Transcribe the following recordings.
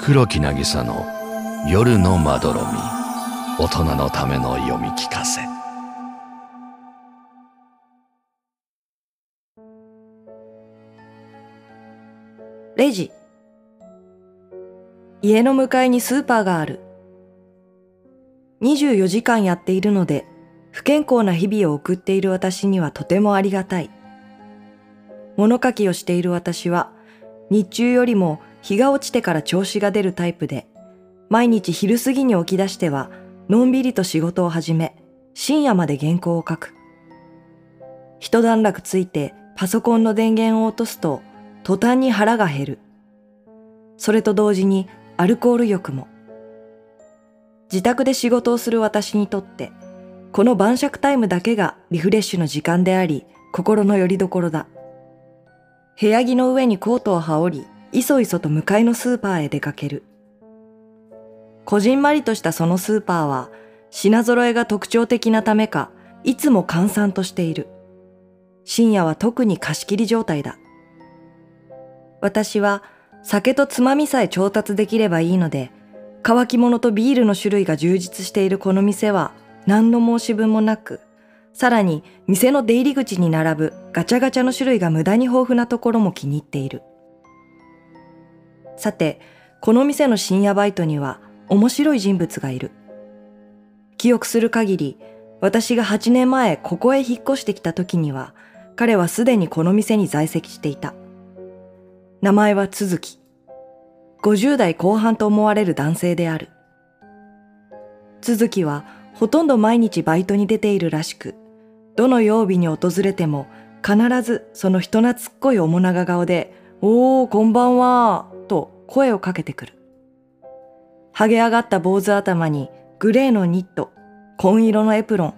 黒木渚の夜のまどろみ。大人のための読み聞かせ。レジ。家の向かいにスーパーがある。24時間やっているので不健康な日々を送っている私にはとてもありがたい。物書きをしている私は日中よりも日が落ちてから調子が出るタイプで毎日昼過ぎに起き出してはのんびりと仕事を始め深夜まで原稿を書く。一段落ついてパソコンの電源を落とすと途端に腹が減る。それと同時にアルコール欲も。自宅で仕事をする私にとってこの晩酌タイムだけがリフレッシュの時間であり心の拠り所だ。部屋着の上にコートを羽織りいそいそと向かいのスーパーへ出かける。こじんまりとしたそのスーパーは品揃えが特徴的なためかいつも閑散としている。深夜は特に貸し切り状態だ。私は酒とつまみさえ調達できればいいので乾き物とビールの種類が充実しているこの店は何の申し分もなくさらに店の出入り口に並ぶガチャガチャの種類が無駄に豊富なところも気に入っている。さてこの店の深夜バイトには面白い人物がいる記憶する限り私が8年前ここへ引っ越してきた時には彼はすでにこの店に在籍していた名前は続き。50代後半と思われる男性である。続きはほとんど毎日バイトに出ているらしく、どの曜日に訪れても必ずその人懐っこい面長顔で、おー、こんばんは、声をかけてくる。剥げ上がった坊主頭にグレーのニット、紺色のエプロン、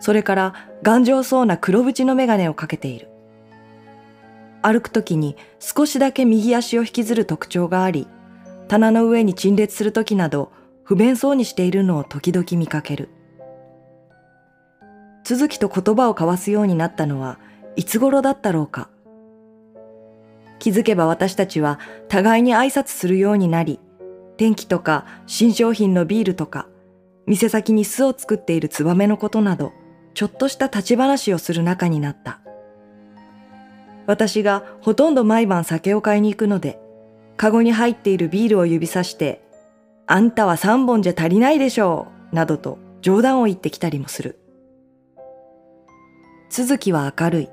それから頑丈そうな黒縁のメガネをかけている。歩くときに少しだけ右足を引きずる特徴があり、棚の上に陳列するときなど不便そうにしているのを時々見かける。続きと言葉を交わすようになったのはいつ頃だったろうか。気づけば私たちは互いに挨拶するようになり、天気とか新商品のビールとか、店先に巣を作っているツバメのことなど、ちょっとした立ち話をする仲になった。私がほとんど毎晩酒を買いに行くので、カゴに入っているビールを指さして、あんたは三本じゃ足りないでしょう、などと冗談を言ってきたりもする。続きは明るい。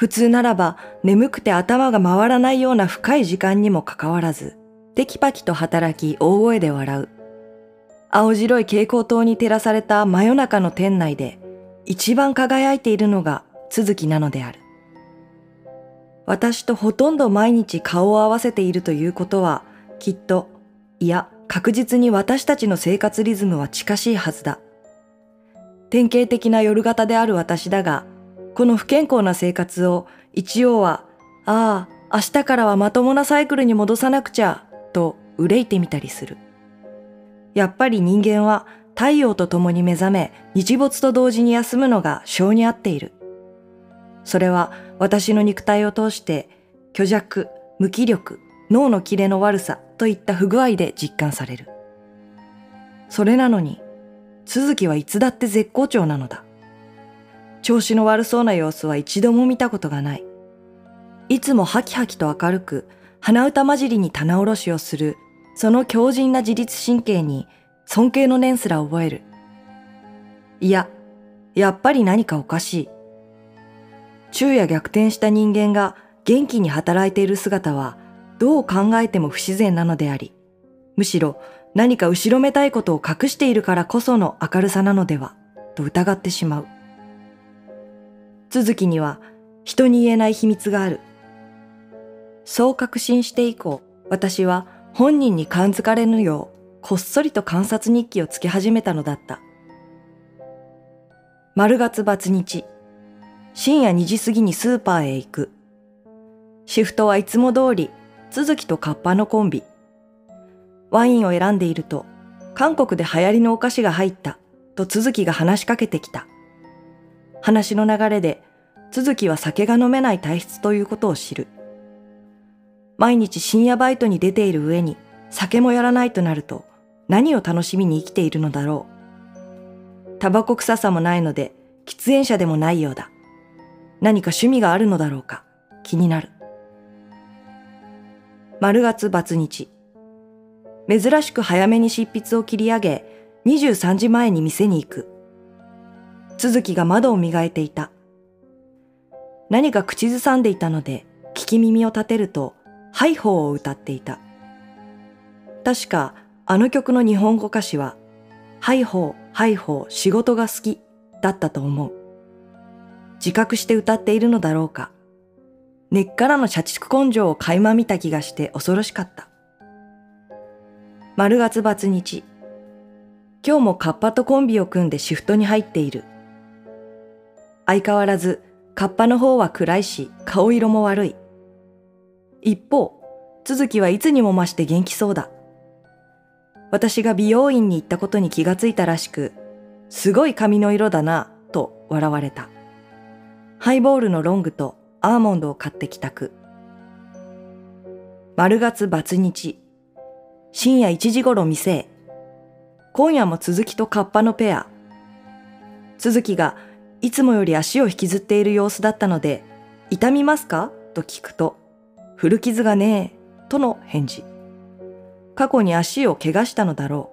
普通ならば眠くて頭が回らないような深い時間にもかかわらず、テキパキと働き大声で笑う。青白い蛍光灯に照らされた真夜中の店内で一番輝いているのが続きなのである。私とほとんど毎日顔を合わせているということは、きっと、いや、確実に私たちの生活リズムは近しいはずだ。典型的な夜型である私だが、この不健康な生活を一応は、ああ、明日からはまともなサイクルに戻さなくちゃ、と憂いてみたりする。やっぱり人間は太陽と共に目覚め、日没と同時に休むのが性に合っている。それは私の肉体を通して虚弱、無気力、脳のキレの悪さといった不具合で実感される。それなのに、続きはいつだって絶好調なのだ。調子の悪そうな様子は一度も見たことがない。いつもハキハキと明るく、鼻歌混じりに棚卸しをする、その強靭な自律神経に尊敬の念すら覚える。いや、やっぱり何かおかしい。昼夜逆転した人間が元気に働いている姿はどう考えても不自然なのであり、むしろ何か後ろめたいことを隠しているからこその明るさなのではと疑ってしまう。続きには人に言えない秘密がある。そう確信して以降、私は本人に感づかれぬようこっそりと観察日記をつけ始めたのだった。丸月罰日。深夜2時過ぎにスーパーへ行く。シフトはいつも通り、続きとカッパのコンビ。ワインを選んでいると、韓国で流行りのお菓子が入った、と続きが話しかけてきた。話の流れで、続きは酒が飲めない体質ということを知る。毎日深夜バイトに出ている上に、酒もやらないとなると何を楽しみに生きているのだろう。タバコ臭さもないので喫煙者でもないようだ。何か趣味があるのだろうか気になる。丸月罰日。珍しく早めに執筆を切り上げ、23時前に店に行く。続きが窓を磨いていた。何か口ずさんでいたので、聞き耳を立てると、ハイホーを歌っていた。確か、あの曲の日本語歌詞は、ハイホー、ハイホー、仕事が好き、だったと思う。自覚して歌っているのだろうか。根っからの社畜根性を垣間見た気がして恐ろしかった。丸月罰日。今日もカッパとコンビを組んでシフトに入っている。相変わらず、カッパの方は暗いし、顔色も悪い。一方、続きはいつにも増して元気そうだ。私が美容院に行ったことに気がついたらしく、すごい髪の色だな、と笑われた。ハイボールのロングとアーモンドを買って帰宅。丸月罰日。深夜1時頃店へ。今夜も続きとカッパのペア。続きがいつもより足を引きずっている様子だったので、痛みますか？と聞くと、古傷がねえ、との返事。過去に足を怪我したのだろ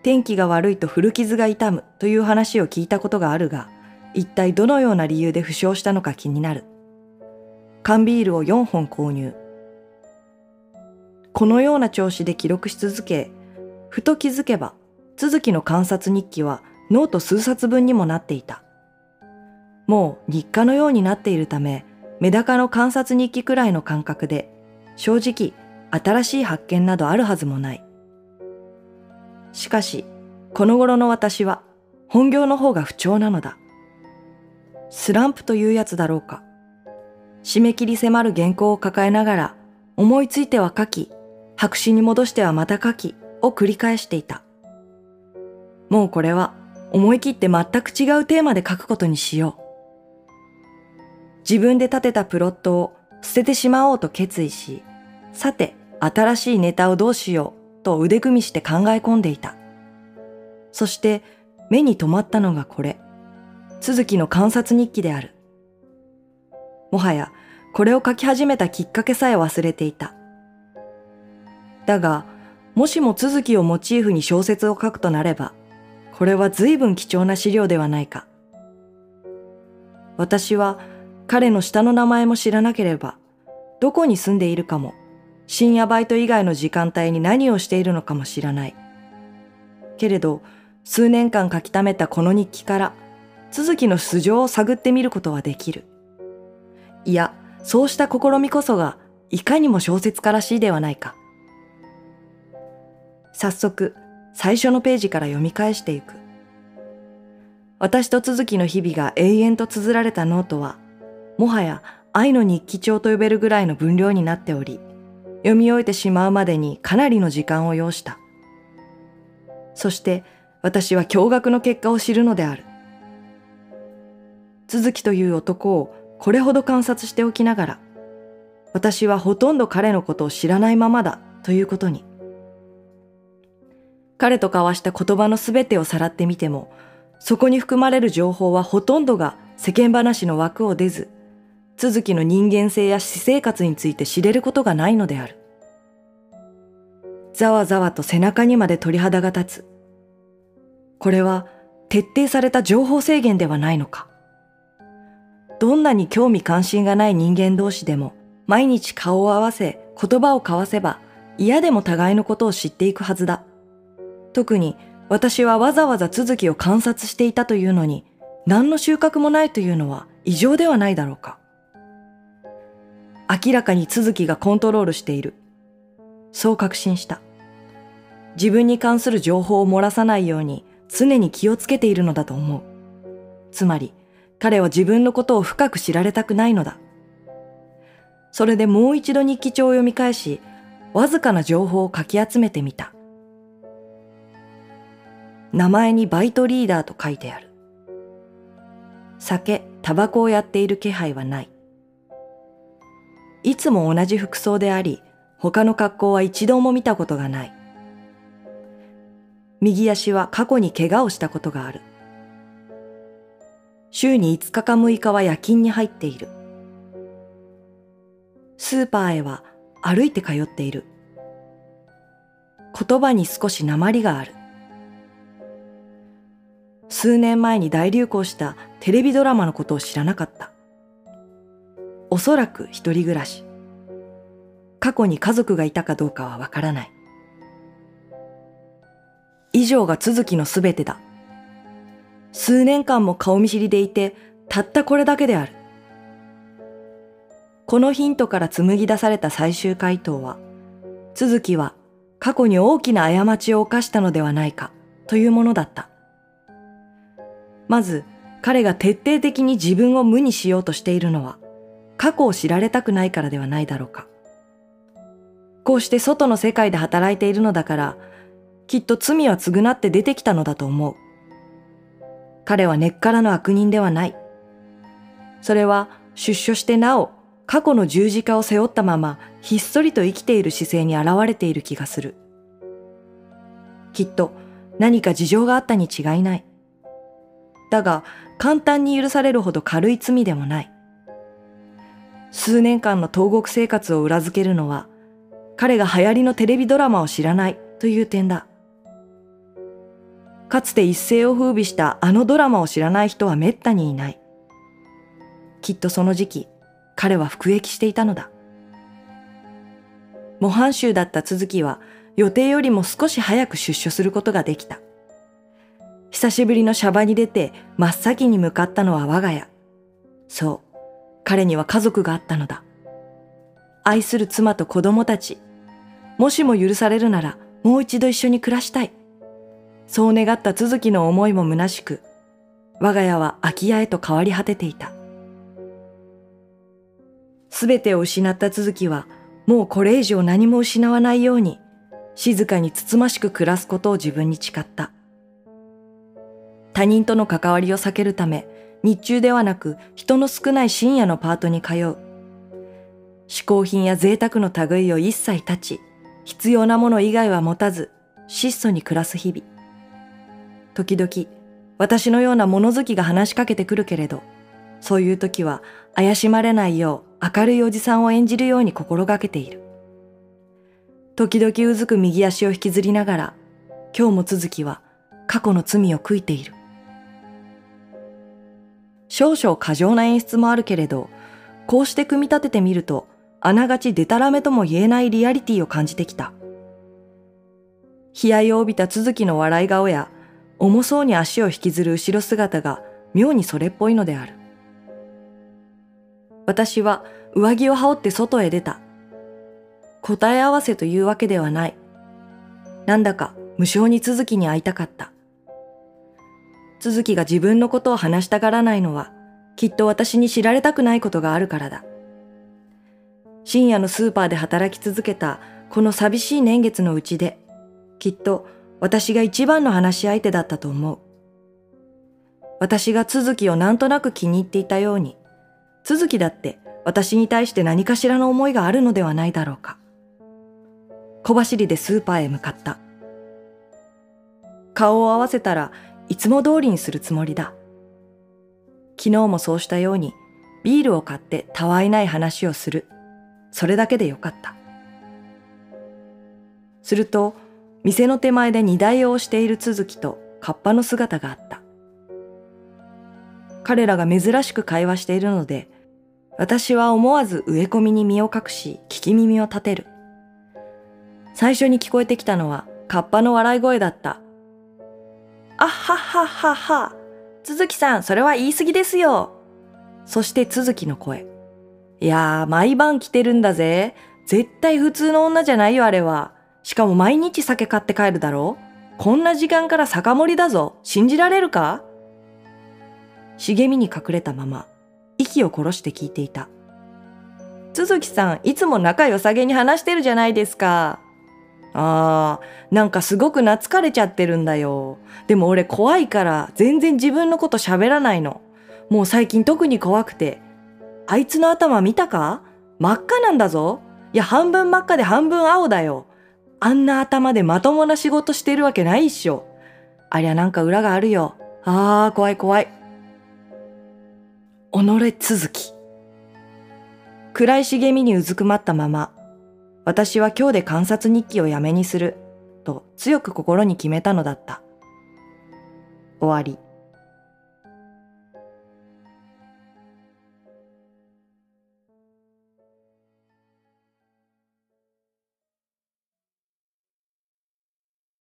う。天気が悪いと古傷が痛むという話を聞いたことがあるが、一体どのような理由で負傷したのか気になる。缶ビールを4本購入。このような調子で記録し続け、ふと気づけば、続きの観察日記はノート数冊分にもなっていた。もう日課のようになっているため、メダカの観察日記くらいの感覚で、正直新しい発見などあるはずもない。しかし、この頃の私は本業の方が不調なのだ。スランプというやつだろうか。締め切り迫る原稿を抱えながら、思いついては書き、白紙に戻してはまた書きを繰り返していた。もうこれは思い切って全く違うテーマで書くことにしよう。自分で立てたプロットを捨ててしまおうと決意し、さて新しいネタをどうしようと腕組みして考え込んでいた。そして目に留まったのがこれ。続きの観察日記である。もはやこれを書き始めたきっかけさえ忘れていた。だが、もしも続きをモチーフに小説を書くとなれば、これは随分貴重な資料ではないか。私は彼の下の名前も知らなければ、どこに住んでいるかも、深夜バイト以外の時間帯に何をしているのかも知らない。けれど、数年間書き溜めたこの日記から、続きの素性を探ってみることはできる。いや、そうした試みこそが、いかにも小説家らしいではないか。早速、最初のページから読み返していく。私と続きの日々が永遠と綴られたノートは、もはや愛の日記帳と呼べるぐらいの分量になっており、読み終えてしまうまでにかなりの時間を要した。そして私は驚愕の結果を知るのである。続きという男をこれほど観察しておきながら、私はほとんど彼のことを知らないままだということに。彼と交わした言葉のすべてをさらってみても、そこに含まれる情報はほとんどが世間話の枠を出ず、続きの人間性や私生活について知れることがないのである。ざわざわと背中にまで鳥肌が立つ。これは徹底された情報制限ではないのか。どんなに興味関心がない人間同士でも毎日顔を合わせ言葉を交わせば嫌でも互いのことを知っていくはずだ。特に私はわざわざ続きを観察していたというのに何の収穫もないというのは異常ではないだろうか。明らかに続きがコントロールしている。そう確信した。自分に関する情報を漏らさないように常に気をつけているのだと思う。つまり、彼は自分のことを深く知られたくないのだ。それでもう一度日記帳を読み返し、わずかな情報をかき集めてみた。名前にバイトリーダーと書いてある。酒、タバコをやっている気配はない。いつも同じ服装であり、他の格好は一度も見たことがない。右足は過去に怪我をしたことがある。週に5日か6日は夜勤に入っている。スーパーへは歩いて通っている。言葉に少し鉛がある。数年前に大流行したテレビドラマのことを知らなかった。そらく一人暮らし。過去に家族がいたかどうかはわからない。以上が続きのすべてだ。数年間も顔見知りでいて、たったこれだけである。このヒントから紡ぎ出された最終回答は、続きは過去に大きな過ちを犯したのではないかというものだった。まず、彼が徹底的に自分を無にしようとしているのは、過去を知られたくないからではないだろうか。こうして外の世界で働いているのだから、きっと罪は償って出てきたのだと思う。彼は根っからの悪人ではない。それは出所してなお過去の十字架を背負ったままひっそりと生きている姿勢に現れている気がする。きっと何か事情があったに違いない。だが簡単に許されるほど軽い罪でもない。数年間の投獄生活を裏付けるのは彼が流行りのテレビドラマを知らないという点だ。かつて一世を風靡したあのドラマを知らない人は滅多にいない。きっとその時期、彼は服役していたのだ。模範囚だった続きは予定よりも少し早く出所することができた。久しぶりのシャバに出て真っ先に向かったのは我が家。そう、彼には家族があったのだ。愛する妻と子供たち、もしも許されるならもう一度一緒に暮らしたい。そう願った続きの思いも虚しく、我が家は空き家へと変わり果てていた。すべてを失った続きは、もうこれ以上何も失わないように、静かにつつましく暮らすことを自分に誓った。他人との関わりを避けるため、日中ではなく人の少ない深夜のパートに通う。嗜好品や贅沢の類を一切断ち、必要なもの以外は持たず、質素に暮らす日々。時々、私のような物好きが話しかけてくるけれど、そういう時は怪しまれないよう明るいおじさんを演じるように心がけている。時々うずく右足を引きずりながら、今日も続きは過去の罪を悔いている。少々過剰な演出もあるけれど、こうして組み立ててみると、あながちデタラメとも言えないリアリティを感じてきた。悲哀を帯びた続きの笑い顔や、重そうに足を引きずる後ろ姿が妙にそれっぽいのである。私は上着を羽織って外へ出た。答え合わせというわけではない。なんだか無性に続きに会いたかった。続きが自分のことを話したがらないのは、きっと私に知られたくないことがあるからだ。深夜のスーパーで働き続けたこの寂しい年月のうちで、きっと私が一番の話し相手だったと思う。私が続きをなんとなく気に入っていたように、続きだって私に対して何かしらの思いがあるのではないだろうか。小走りでスーパーへ向かった。顔を合わせたらいつも通りにするつもりだ。昨日もそうしたようにビールを買ってたわいない話をする。それだけでよかった。すると、店の手前で荷台を押している続きとカッパの姿があった。彼らが珍しく会話しているので、私は思わず植え込みに身を隠し聞き耳を立てる。最初に聞こえてきたのはカッパの笑い声だった。あっはっはっはっは。続きさん、それは言い過ぎですよ。そして続きの声。いやー、毎晩来てるんだぜ。絶対普通の女じゃないよ、あれは。しかも毎日酒買って帰るだろこんな時間から酒盛りだぞ。信じられるか？茂みに隠れたまま、息を殺して聞いていた。続きさん、いつも仲良さげに話してるじゃないですか。あー、なんかすごく懐かれちゃってるんだよ。でも俺怖いから全然自分のこと喋らないの。もう最近特に怖くて。あいつの頭見たか？真っ赤なんだぞ。いや、半分真っ赤で半分青だよ。あんな頭でまともな仕事してるわけないっしょ。ありゃなんか裏があるよ。あー、怖い怖い。己続き。暗い茂みにうずくまったまま、私は今日で観察日記をやめにする、と強く心に決めたのだった。終わり。